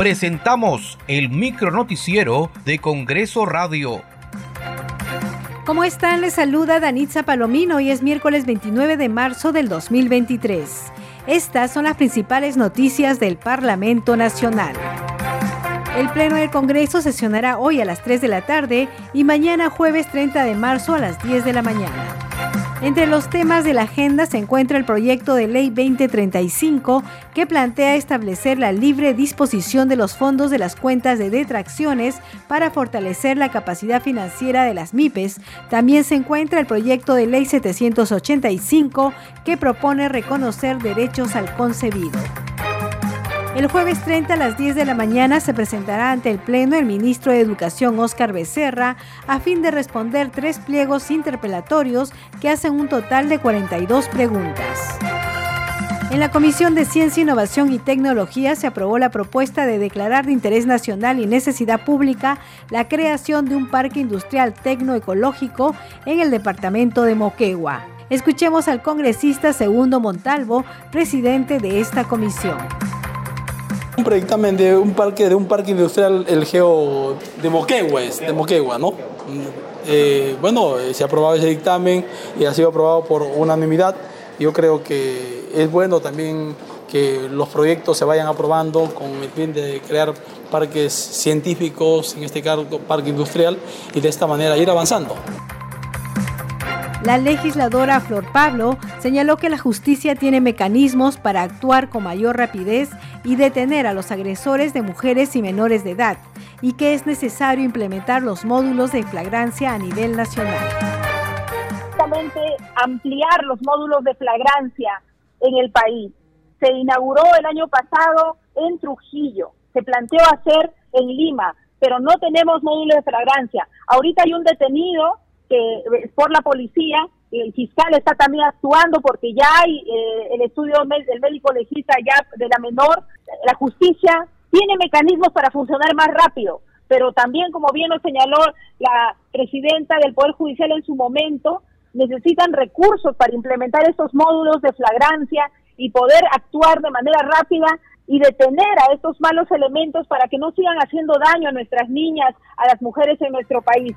presentamos el micro noticiero de Congreso Radio. ¿Cómo están? Les saluda Danitza Palomino. Hoy es miércoles 29 de marzo del 2023. Estas son las principales noticias del Parlamento Nacional. El Pleno del Congreso sesionará hoy a las 3 de la tarde y mañana jueves 30 de marzo a las 10 de la mañana. Entre los temas de la agenda se encuentra el proyecto de ley 2035 que plantea establecer la libre disposición de los fondos de las cuentas de detracciones para fortalecer la capacidad financiera de las MIPES. También se encuentra el proyecto de ley 785 que propone reconocer derechos al concebido. El jueves 30 a las 10 de la mañana se presentará ante el Pleno el ministro de Educación Óscar Becerra a fin de responder tres pliegos interpelatorios que hacen un total de 42 preguntas. En la Comisión de Ciencia, Innovación y Tecnología se aprobó la propuesta de declarar de interés nacional y necesidad pública la creación de un parque industrial tecnoecológico en el departamento de Moquegua. Escuchemos al congresista Segundo Montalvo, presidente de esta comisión un predictamen de un parque, de un parque industrial, el Geo de Moquegua, de Moquegua, ¿no? Eh, bueno, eh, se ha aprobado ese dictamen y ha sido aprobado por unanimidad. Yo creo que es bueno también que los proyectos se vayan aprobando con el fin de crear parques científicos, en este caso parque industrial, y de esta manera ir avanzando. La legisladora Flor Pablo señaló que la justicia tiene mecanismos para actuar con mayor rapidez y detener a los agresores de mujeres y menores de edad y que es necesario implementar los módulos de flagrancia a nivel nacional. Ampliar los módulos de flagrancia en el país. Se inauguró el año pasado en Trujillo, se planteó hacer en Lima, pero no tenemos módulos de flagrancia. Ahorita hay un detenido que por la policía, el fiscal está también actuando porque ya hay eh, el estudio del médico legista ya de la menor, la justicia tiene mecanismos para funcionar más rápido, pero también, como bien nos señaló la presidenta del Poder Judicial en su momento, necesitan recursos para implementar estos módulos de flagrancia y poder actuar de manera rápida y detener a estos malos elementos para que no sigan haciendo daño a nuestras niñas, a las mujeres en nuestro país.